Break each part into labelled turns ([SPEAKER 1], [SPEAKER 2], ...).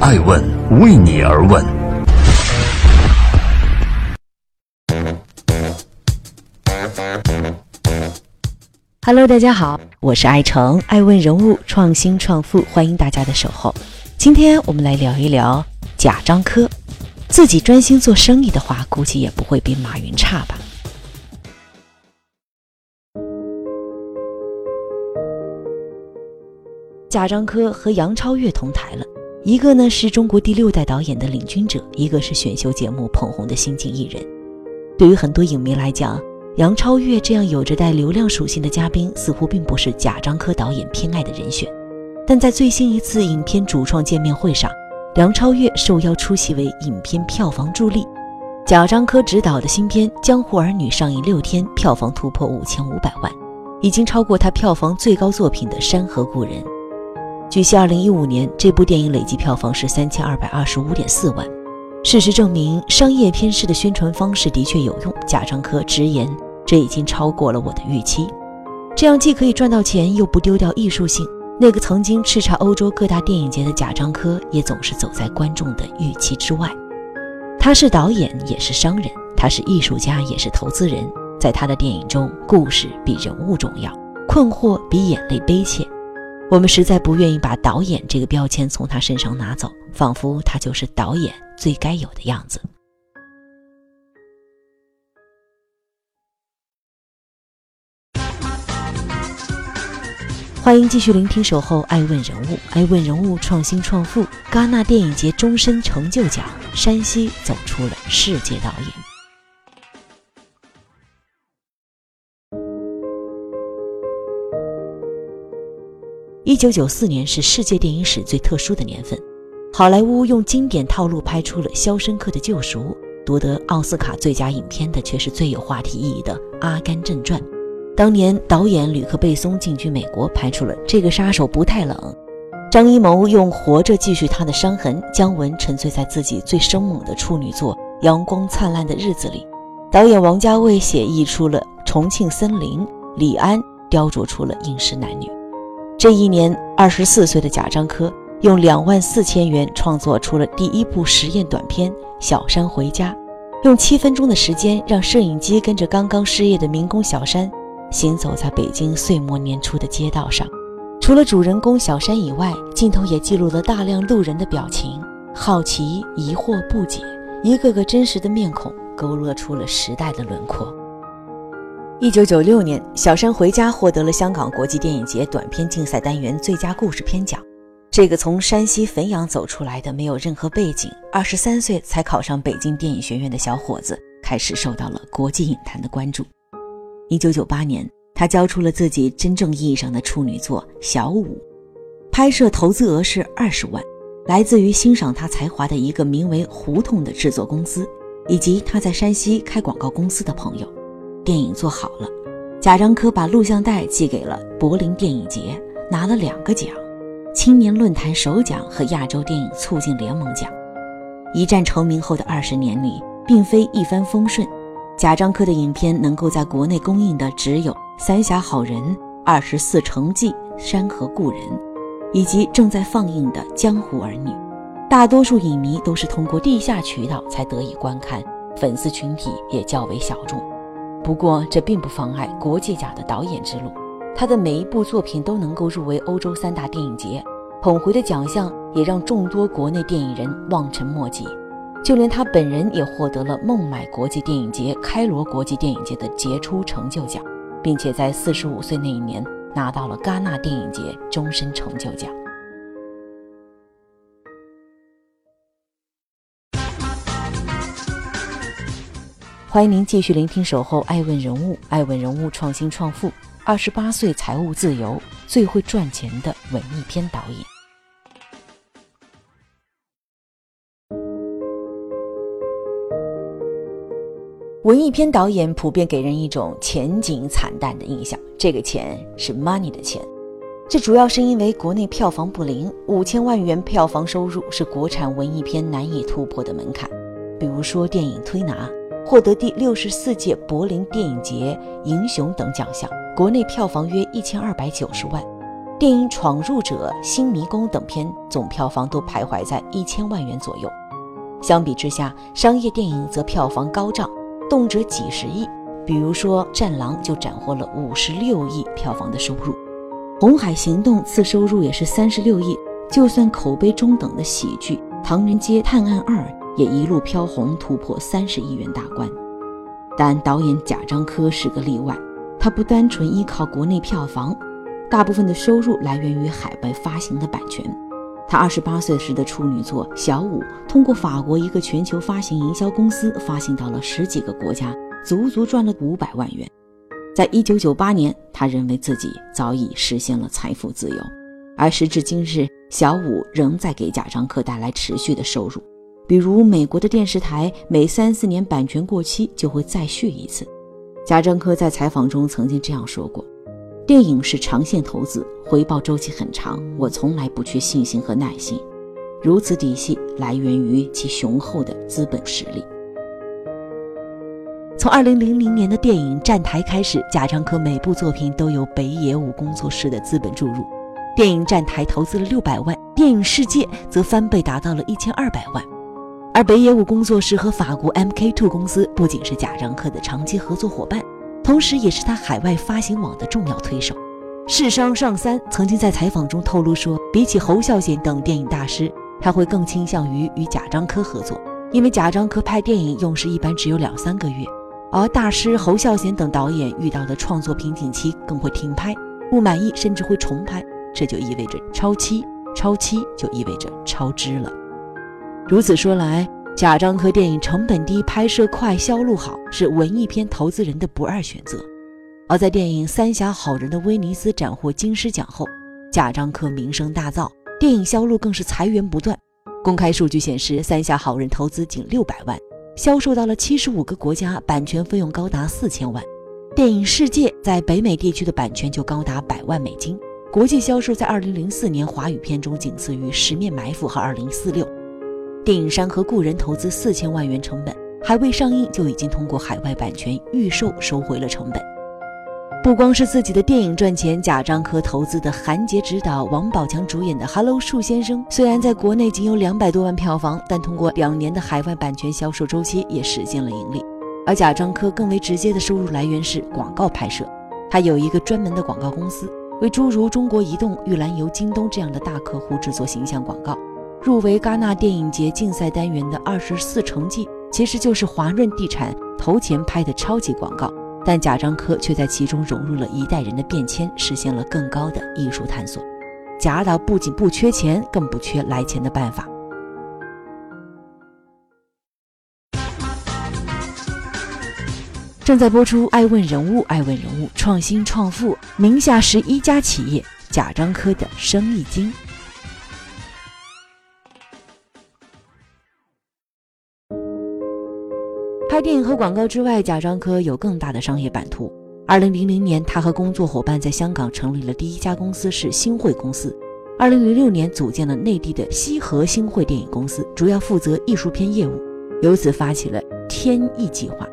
[SPEAKER 1] 爱问为你而问。
[SPEAKER 2] Hello，大家好，我是爱成，爱问人物，创新创富，欢迎大家的守候。今天我们来聊一聊贾樟柯。自己专心做生意的话，估计也不会比马云差吧。贾樟柯和杨超越同台了，一个呢是中国第六代导演的领军者，一个是选秀节目捧红的新晋艺人。对于很多影迷来讲，杨超越这样有着带流量属性的嘉宾，似乎并不是贾樟柯导演偏爱的人选。但在最新一次影片主创见面会上，梁超越受邀出席为影片票房助力。贾樟柯执导的新片《江湖儿女》上映六天，票房突破五千五百万，已经超过他票房最高作品的《山河故人》。据悉，二零一五年这部电影累计票房是三千二百二十五点四万。事实证明，商业片式的宣传方式的确有用。贾樟柯直言，这已经超过了我的预期。这样既可以赚到钱，又不丢掉艺术性。那个曾经叱咤欧洲各大电影节的贾樟柯，也总是走在观众的预期之外。他是导演，也是商人；他是艺术家，也是投资人。在他的电影中，故事比人物重要，困惑比眼泪悲切。我们实在不愿意把导演这个标签从他身上拿走，仿佛他就是导演最该有的样子。欢迎继续聆听《守候爱问人物》，爱问人物创新创富，戛纳电影节终身成就奖，山西走出了世界导演。一九九四年是世界电影史最特殊的年份，好莱坞用经典套路拍出了《肖申克的救赎》，夺得奥斯卡最佳影片的却是最有话题意义的《阿甘正传》。当年导演吕克·贝松进军美国，拍出了《这个杀手不太冷》。张艺谋用《活着》继续他的伤痕，姜文沉醉在自己最生猛的处女作《阳光灿烂的日子里》。导演王家卫写意出了《重庆森林》，李安雕琢出了饮食男女。这一年，二十四岁的贾樟柯用两万四千元创作出了第一部实验短片《小山回家》，用七分钟的时间让摄影机跟着刚刚失业的民工小山行走在北京岁末年初的街道上。除了主人公小山以外，镜头也记录了大量路人的表情：好奇、疑惑、不解，一个个真实的面孔勾勒出了时代的轮廓。一九九六年，《小山回家》获得了香港国际电影节短片竞赛单元最佳故事片奖。这个从山西汾阳走出来的、没有任何背景、二十三岁才考上北京电影学院的小伙子，开始受到了国际影坛的关注。一九九八年，他交出了自己真正意义上的处女作《小五》，拍摄投资额是二十万，来自于欣赏他才华的一个名为“胡同”的制作公司，以及他在山西开广告公司的朋友。电影做好了，贾樟柯把录像带寄给了柏林电影节，拿了两个奖：青年论坛首奖和亚洲电影促进联盟奖。一战成名后的二十年里，并非一帆风顺。贾樟柯的影片能够在国内公映的只有《三峡好人》《二十四城记》《山河故人》，以及正在放映的《江湖儿女》。大多数影迷都是通过地下渠道才得以观看，粉丝群体也较为小众。不过，这并不妨碍国际甲的导演之路。他的每一部作品都能够入围欧洲三大电影节，捧回的奖项也让众多国内电影人望尘莫及。就连他本人也获得了孟买国际电影节、开罗国际电影节的杰出成就奖，并且在四十五岁那一年拿到了戛纳电影节终身成就奖。欢迎您继续聆听《守候爱问人物》，爱问人物创新创富，二十八岁财务自由，最会赚钱的文艺片导演。文艺片导演普遍给人一种前景惨淡的印象，这个钱是 money 的钱，这主要是因为国内票房不灵，五千万元票房收入是国产文艺片难以突破的门槛。比如说电影《推拿》。获得第六十四届柏林电影节银熊等奖项，国内票房约一千二百九十万。电影《闯入者》《新迷宫》等片总票房都徘徊在一千万元左右。相比之下，商业电影则票房高涨，动辄几十亿。比如说，《战狼》就斩获了五十六亿票房的收入，《红海行动》次收入也是三十六亿。就算口碑中等的喜剧《唐人街探案二》也一路飘红，突破三十亿元大关。但导演贾樟柯是个例外，他不单纯依靠国内票房，大部分的收入来源于海外发行的版权。他二十八岁时的处女作《小五》，通过法国一个全球发行营销公司发行到了十几个国家，足足赚了五百万元。在一九九八年，他认为自己早已实现了财富自由，而时至今日，《小五》仍在给贾樟柯带来持续的收入。比如，美国的电视台每三四年版权过期就会再续一次。贾樟柯在采访中曾经这样说过。电影是长线投资，回报周期很长。我从来不缺信心和耐心，如此底气来源于其雄厚的资本实力。从二零零零年的电影《站台》开始，贾樟柯每部作品都有北野武工作室的资本注入。电影《站台》投资了六百万，电影《世界》则翻倍达到了一千二百万。而北野武工作室和法国 MK Two 公司不仅是贾樟柯的长期合作伙伴。同时，也是他海外发行网的重要推手。世商上三曾经在采访中透露说，比起侯孝贤等电影大师，他会更倾向于与贾樟柯合作，因为贾樟柯拍电影用时一般只有两三个月，而大师侯孝贤等导演遇到的创作瓶颈期更会停拍，不满意甚至会重拍，这就意味着超期，超期就意味着超支了。如此说来。贾樟柯电影成本低、拍摄快、销路好，是文艺片投资人的不二选择。而在电影《三峡好人》的威尼斯斩获金狮奖后，贾樟柯名声大噪，电影销路更是财源不断。公开数据显示，《三峡好人》投资仅六百万，销售到了七十五个国家，版权费用高达四千万。电影《世界》在北美地区的版权就高达百万美金，国际销售在二零零四年华语片中仅次于《十面埋伏》和《二零四六》。电影《山河故人》投资四千万元成本，还未上映就已经通过海外版权预售收回了成本。不光是自己的电影赚钱，贾樟柯投资的韩杰执导、王宝强主演的《Hello 树先生》，虽然在国内仅有两百多万票房，但通过两年的海外版权销售周期也实现了盈利。而贾樟柯更为直接的收入来源是广告拍摄，他有一个专门的广告公司，为诸如中国移动、玉兰油、京东这样的大客户制作形象广告。入围戛纳电影节竞赛单元的《二十四城记》，其实就是华润地产投钱拍的超级广告，但贾樟柯却在其中融入了一代人的变迁，实现了更高的艺术探索。贾导不仅不缺钱，更不缺来钱的办法。正在播出《爱问人物》，爱问人物创新创富，名下十一家企业，贾樟柯的生意经。拍电影和广告之外，贾樟柯有更大的商业版图。二零零零年，他和工作伙伴在香港成立了第一家公司，是星汇公司。二零零六年，组建了内地的西河星汇电影公司，主要负责艺术片业务。由此发起了天艺计划，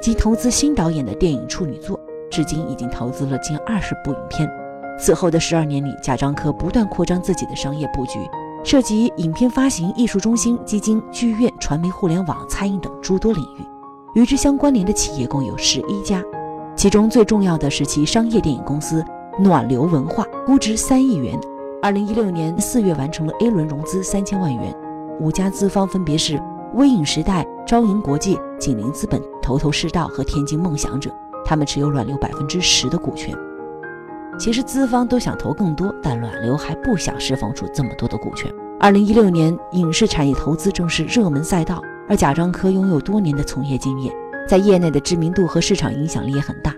[SPEAKER 2] 即投资新导演的电影处女作，至今已经投资了近二十部影片。此后的十二年里，贾樟柯不断扩张自己的商业布局，涉及影片发行、艺术中心、基金、剧院、传媒、互联网、餐饮等诸多领域。与之相关联的企业共有十一家，其中最重要的是其商业电影公司暖流文化，估值三亿元，二零一六年四月完成了 A 轮融资三千万元。五家资方分别是微影时代、招银国际、锦麟资本、头头是道和天津梦想者，他们持有暖流百分之十的股权。其实资方都想投更多，但暖流还不想释放出这么多的股权。二零一六年影视产业投资正是热门赛道。而贾樟柯拥有多年的从业经验，在业内的知名度和市场影响力也很大。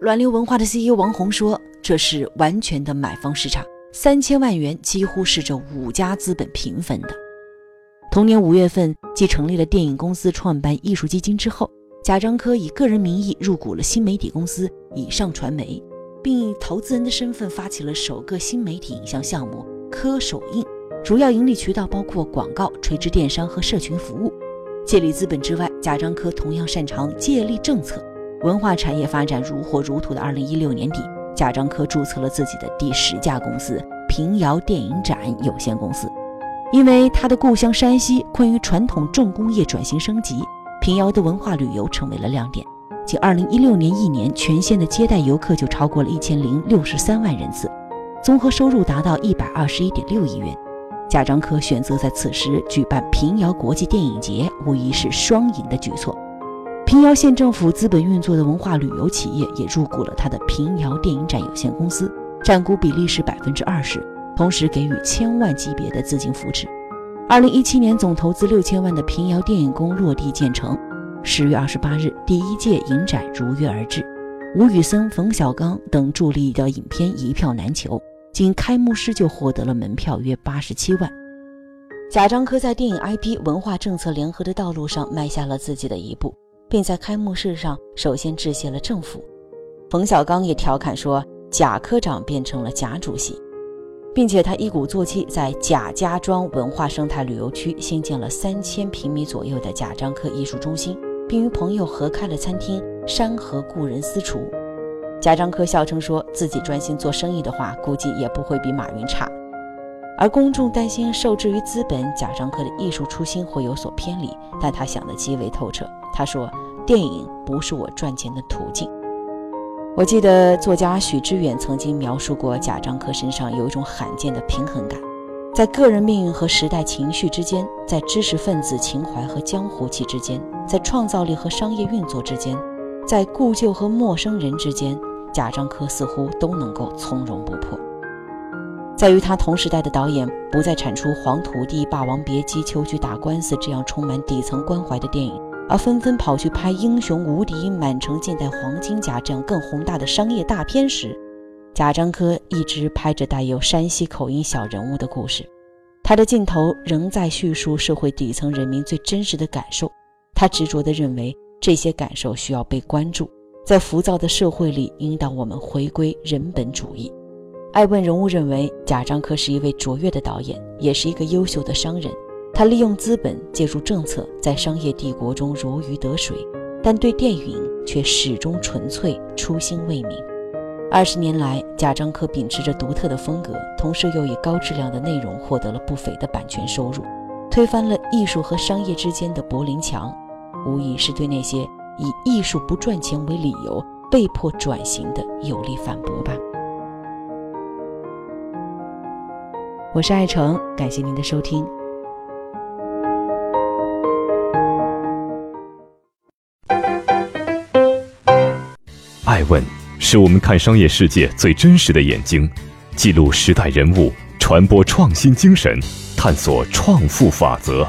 [SPEAKER 2] 暖流文化的 CEO 王红说：“这是完全的买方市场，三千万元几乎是这五家资本平分的。”同年五月份，继成立了电影公司、创办艺术基金之后，贾樟柯以个人名义入股了新媒体公司以上传媒，并以投资人的身份发起了首个新媒体影像项目“科首映”，主要盈利渠道包括广告、垂直电商和社群服务。借力资本之外，贾樟柯同样擅长借力政策。文化产业发展如火如荼的二零一六年底，贾樟柯注册了自己的第十家公司——平遥电影展有限公司。因为他的故乡山西困于传统重工业转型升级，平遥的文化旅游成为了亮点。仅2016年一年，全县的接待游客就超过了一千零六十三万人次，综合收入达到一百二十一点六亿元。贾樟柯选择在此时举办平遥国际电影节，无疑是双赢的举措。平遥县政府资本运作的文化旅游企业也入股了他的平遥电影展有限公司，占股比例是百分之二十，同时给予千万级别的资金扶持。二零一七年总投资六千万的平遥电影宫落地建成。十月二十八日，第一届影展如约而至，吴宇森、冯小刚等助力的影片一票难求，仅开幕式就获得了门票约八十七万。贾樟柯在电影 IP 文化政策联合的道路上迈下了自己的一步，并在开幕式上首先致谢了政府。冯小刚也调侃说：“贾科长变成了贾主席。”并且他一鼓作气，在贾家庄文化生态旅游区新建了三千平米左右的贾樟柯艺术中心。并与朋友合开了餐厅“山河故人私厨”。贾樟柯笑称说自己专心做生意的话，估计也不会比马云差。而公众担心受制于资本，贾樟柯的艺术初心会有所偏离，但他想得极为透彻。他说：“电影不是我赚钱的途径。”我记得作家许知远曾经描述过贾樟柯身上有一种罕见的平衡感。在个人命运和时代情绪之间，在知识分子情怀和江湖气之间，在创造力和商业运作之间，在故旧和陌生人之间，贾樟柯似乎都能够从容不迫。在与他同时代的导演不再产出《黄土地》《霸王别姬》《秋菊打官司》这样充满底层关怀的电影，而纷纷跑去拍《英雄无敌》《满城尽带黄金甲》这样更宏大的商业大片时，贾樟柯一直拍着带有山西口音小人物的故事，他的镜头仍在叙述社会底层人民最真实的感受。他执着地认为这些感受需要被关注，在浮躁的社会里引导我们回归人本主义。爱问人物认为，贾樟柯是一位卓越的导演，也是一个优秀的商人。他利用资本借助政策，在商业帝国中如鱼得水，但对电影却始终纯粹，初心未泯。二十年来，贾樟柯秉持着独特的风格，同时又以高质量的内容获得了不菲的版权收入，推翻了艺术和商业之间的柏林墙，无疑是对那些以艺术不赚钱为理由被迫转型的有力反驳吧。我是爱成，感谢您的收听。
[SPEAKER 1] 爱问。是我们看商业世界最真实的眼睛，记录时代人物，传播创新精神，探索创富法则。